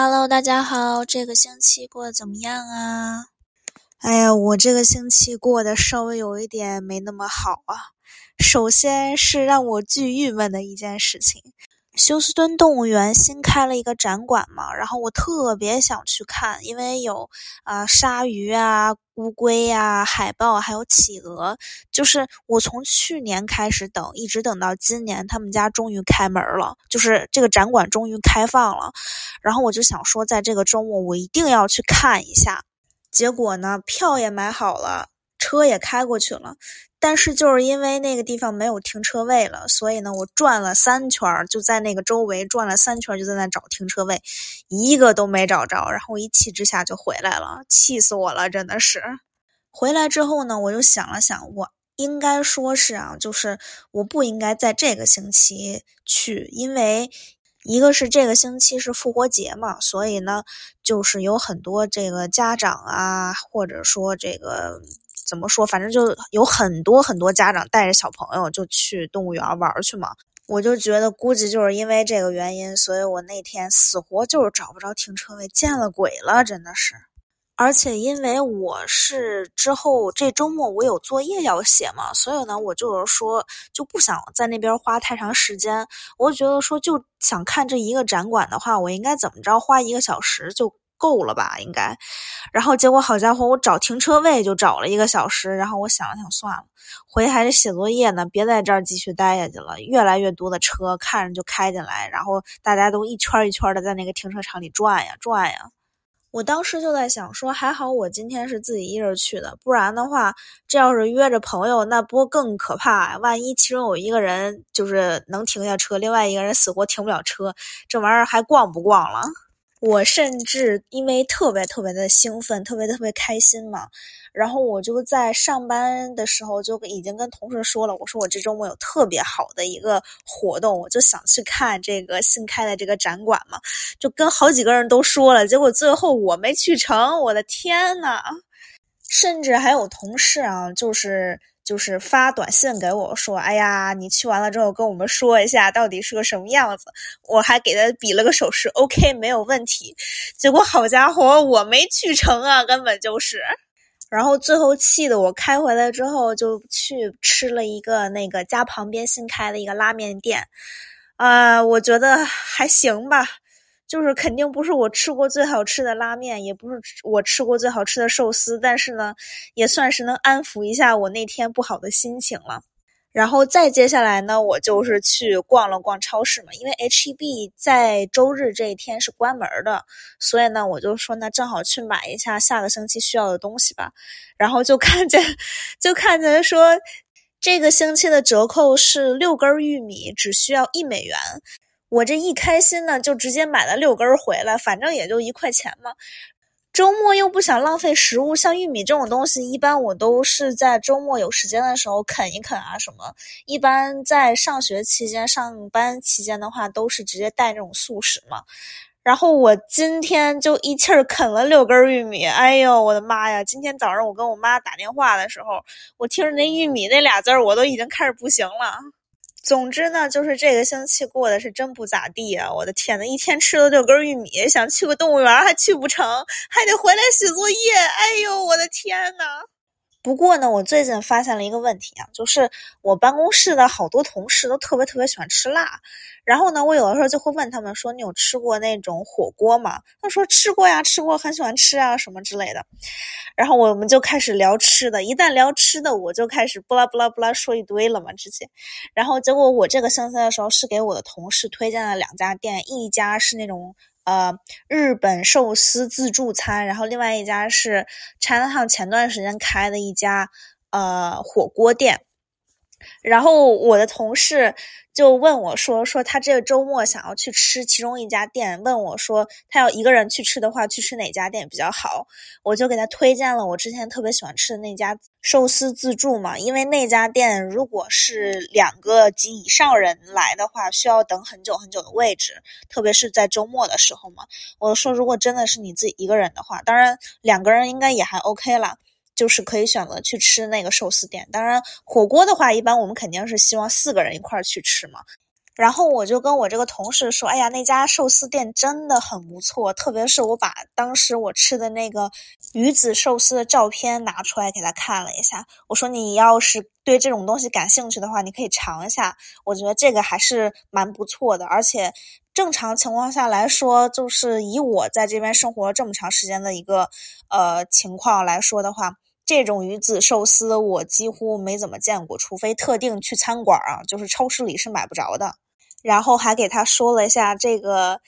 Hello，大家好，这个星期过得怎么样啊？哎呀，我这个星期过得稍微有一点没那么好啊。首先是让我巨郁闷的一件事情。休斯敦动物园新开了一个展馆嘛，然后我特别想去看，因为有啊鲨鱼啊、乌龟呀、海豹，还有企鹅。就是我从去年开始等，一直等到今年，他们家终于开门了，就是这个展馆终于开放了。然后我就想说，在这个周末我一定要去看一下。结果呢，票也买好了，车也开过去了。但是就是因为那个地方没有停车位了，所以呢，我转了三圈就在那个周围转了三圈就在那找停车位，一个都没找着。然后一气之下就回来了，气死我了，真的是。回来之后呢，我就想了想，我应该说是啊，就是我不应该在这个星期去，因为一个是这个星期是复活节嘛，所以呢，就是有很多这个家长啊，或者说这个。怎么说？反正就有很多很多家长带着小朋友就去动物园玩去嘛。我就觉得估计就是因为这个原因，所以我那天死活就是找不着停车位，见了鬼了，真的是。而且因为我是之后这周末我有作业要写嘛，所以呢，我就是说就不想在那边花太长时间。我觉得说就想看这一个展馆的话，我应该怎么着花一个小时就。够了吧，应该。然后结果好家伙，我找停车位就找了一个小时。然后我想了想，算了，回去还得写作业呢，别在这儿继续待下去了。越来越多的车看着就开进来，然后大家都一圈一圈的在那个停车场里转呀转呀。我当时就在想，说还好我今天是自己一人去的，不然的话，这要是约着朋友，那不更可怕？万一其中有一个人就是能停下车，另外一个人死活停不了车，这玩意儿还逛不逛了？我甚至因为特别特别的兴奋，特别特别开心嘛，然后我就在上班的时候就已经跟同事说了，我说我这周末有特别好的一个活动，我就想去看这个新开的这个展馆嘛，就跟好几个人都说了，结果最后我没去成，我的天呐！甚至还有同事啊，就是。就是发短信给我说：“哎呀，你去完了之后跟我们说一下到底是个什么样子。”我还给他比了个手势，OK，没有问题。结果好家伙，我没去成啊，根本就是。然后最后气的我开回来之后就去吃了一个那个家旁边新开的一个拉面店，啊，我觉得还行吧。就是肯定不是我吃过最好吃的拉面，也不是我吃过最好吃的寿司，但是呢，也算是能安抚一下我那天不好的心情了。然后再接下来呢，我就是去逛了逛超市嘛，因为 H E B 在周日这一天是关门的，所以呢，我就说那正好去买一下下个星期需要的东西吧。然后就看见，就看见说，这个星期的折扣是六根玉米只需要一美元。我这一开心呢，就直接买了六根回来，反正也就一块钱嘛。周末又不想浪费食物，像玉米这种东西，一般我都是在周末有时间的时候啃一啃啊什么。一般在上学期间、上班期间的话，都是直接带这种速食嘛。然后我今天就一气儿啃了六根玉米，哎呦我的妈呀！今天早上我跟我妈打电话的时候，我听着那玉米那俩字儿，我都已经开始不行了。总之呢，就是这个星期过的是真不咋地啊！我的天呐，一天吃了六根玉米，想去个动物园还去不成，还得回来写作业。哎呦，我的天呐！不过呢，我最近发现了一个问题啊，就是我办公室的好多同事都特别特别喜欢吃辣。然后呢，我有的时候就会问他们说：“你有吃过那种火锅吗？”他说：“吃过呀，吃过，很喜欢吃啊，什么之类的。”然后我们就开始聊吃的，一旦聊吃的，我就开始不拉不拉不拉说一堆了嘛，直接。然后结果我这个星期的时候是给我的同事推荐了两家店，一家是那种。呃，日本寿司自助餐，然后另外一家是 China 前段时间开的一家呃火锅店，然后我的同事。就问我说说他这个周末想要去吃其中一家店，问我说他要一个人去吃的话，去吃哪家店比较好？我就给他推荐了我之前特别喜欢吃的那家寿司自助嘛，因为那家店如果是两个及以上人来的话，需要等很久很久的位置，特别是在周末的时候嘛。我说如果真的是你自己一个人的话，当然两个人应该也还 OK 了。就是可以选择去吃那个寿司店，当然火锅的话，一般我们肯定是希望四个人一块儿去吃嘛。然后我就跟我这个同事说：“哎呀，那家寿司店真的很不错，特别是我把当时我吃的那个鱼子寿司的照片拿出来给他看了一下。我说你要是对这种东西感兴趣的话，你可以尝一下。我觉得这个还是蛮不错的，而且正常情况下来说，就是以我在这边生活了这么长时间的一个呃情况来说的话。”这种鱼子寿司我几乎没怎么见过，除非特定去餐馆啊，就是超市里是买不着的。然后还给他说了一下这个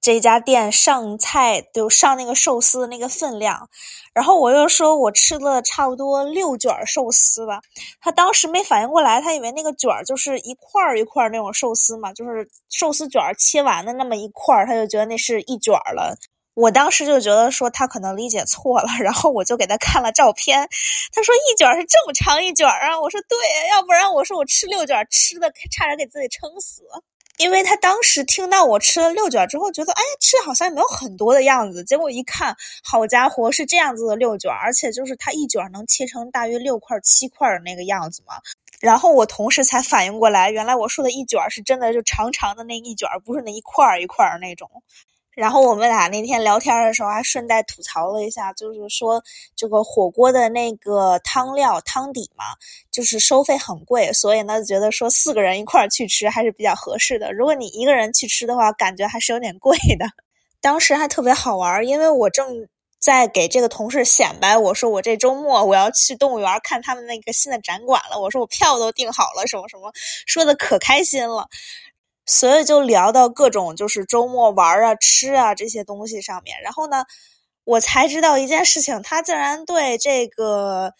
这家店上菜就上那个寿司的那个分量，然后我又说我吃了差不多六卷寿司吧。他当时没反应过来，他以为那个卷就是一块儿一块儿那种寿司嘛，就是寿司卷切完的那么一块儿，他就觉得那是一卷了。我当时就觉得说他可能理解错了，然后我就给他看了照片，他说一卷是这么长一卷啊，我说对，要不然我说我吃六卷吃的差点给自己撑死，因为他当时听到我吃了六卷之后，觉得哎吃好像也没有很多的样子，结果一看，好家伙是这样子的六卷，而且就是他一卷能切成大约六块七块的那个样子嘛，然后我同事才反应过来，原来我说的一卷是真的就长长的那一卷，不是那一块一块那种。然后我们俩那天聊天的时候，还顺带吐槽了一下，就是说这个火锅的那个汤料汤底嘛，就是收费很贵，所以呢，觉得说四个人一块儿去吃还是比较合适的。如果你一个人去吃的话，感觉还是有点贵的。当时还特别好玩，因为我正在给这个同事显摆，我说我这周末我要去动物园看他们那个新的展馆了，我说我票都订好了，什么什么，说的可开心了。所以就聊到各种就是周末玩啊、吃啊这些东西上面，然后呢，我才知道一件事情，他竟然对这个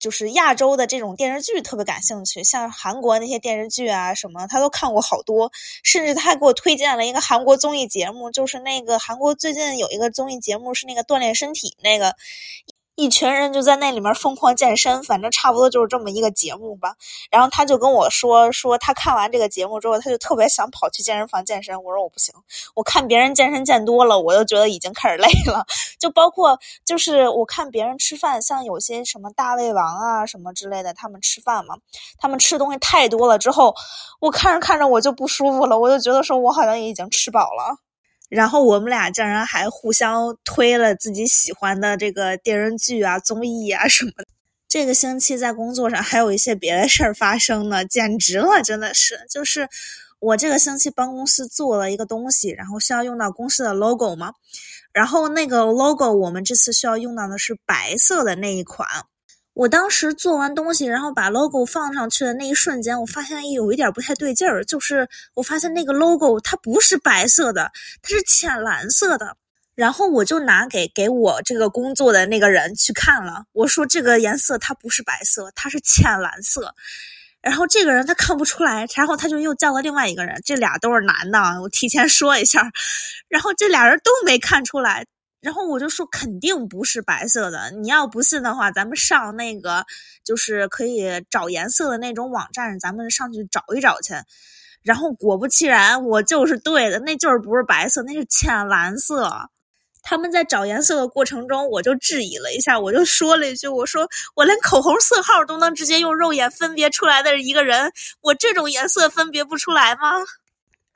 就是亚洲的这种电视剧特别感兴趣，像韩国那些电视剧啊什么，他都看过好多，甚至他还给我推荐了一个韩国综艺节目，就是那个韩国最近有一个综艺节目是那个锻炼身体那个。一群人就在那里面疯狂健身，反正差不多就是这么一个节目吧。然后他就跟我说，说他看完这个节目之后，他就特别想跑去健身房健身。我说我不行，我看别人健身健多了，我就觉得已经开始累了。就包括就是我看别人吃饭，像有些什么大胃王啊什么之类的，他们吃饭嘛，他们吃东西太多了之后，我看着看着我就不舒服了，我就觉得说我好像也已经吃饱了。然后我们俩竟然还互相推了自己喜欢的这个电视剧啊、综艺啊什么的。这个星期在工作上还有一些别的事儿发生呢，简直了，真的是。就是我这个星期帮公司做了一个东西，然后需要用到公司的 logo 嘛。然后那个 logo 我们这次需要用到的是白色的那一款。我当时做完东西，然后把 logo 放上去的那一瞬间，我发现有一点不太对劲儿，就是我发现那个 logo 它不是白色的，它是浅蓝色的。然后我就拿给给我这个工作的那个人去看了，我说这个颜色它不是白色，它是浅蓝色。然后这个人他看不出来，然后他就又叫了另外一个人，这俩都是男的，我提前说一下。然后这俩人都没看出来。然后我就说肯定不是白色的，你要不信的话，咱们上那个就是可以找颜色的那种网站，咱们上去找一找去。然后果不其然，我就是对的，那就是不是白色，那是浅蓝色。他们在找颜色的过程中，我就质疑了一下，我就说了一句：“我说我连口红色号都能直接用肉眼分别出来的一个人，我这种颜色分别不出来吗？”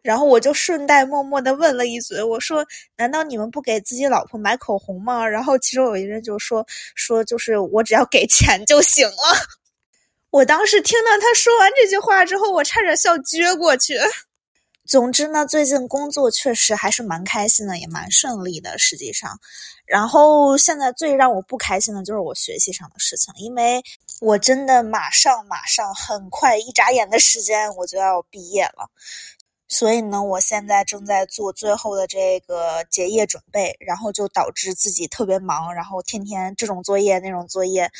然后我就顺带默默的问了一嘴，我说：“难道你们不给自己老婆买口红吗？”然后其中有一人就说：“说就是我只要给钱就行了。”我当时听到他说完这句话之后，我差点笑撅过去。总之呢，最近工作确实还是蛮开心的，也蛮顺利的。实际上，然后现在最让我不开心的就是我学习上的事情，因为我真的马上马上很快一眨眼的时间我就要毕业了。所以呢，我现在正在做最后的这个结业准备，然后就导致自己特别忙，然后天天这种作业那种作业。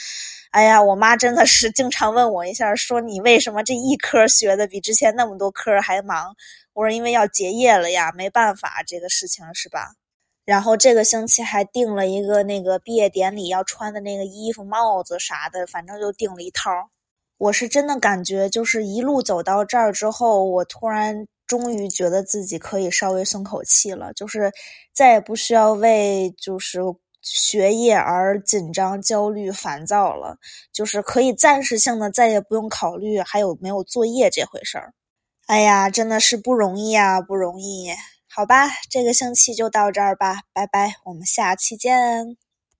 哎呀，我妈真的是经常问我一下，说你为什么这一科学的比之前那么多科还忙？我说因为要结业了呀，没办法，这个事情是吧？然后这个星期还订了一个那个毕业典礼要穿的那个衣服、帽子啥的，反正就订了一套。我是真的感觉，就是一路走到这儿之后，我突然。终于觉得自己可以稍微松口气了，就是再也不需要为就是学业而紧张、焦虑、烦躁了，就是可以暂时性的再也不用考虑还有没有作业这回事儿。哎呀，真的是不容易啊，不容易。好吧，这个星期就到这儿吧，拜拜，我们下期见。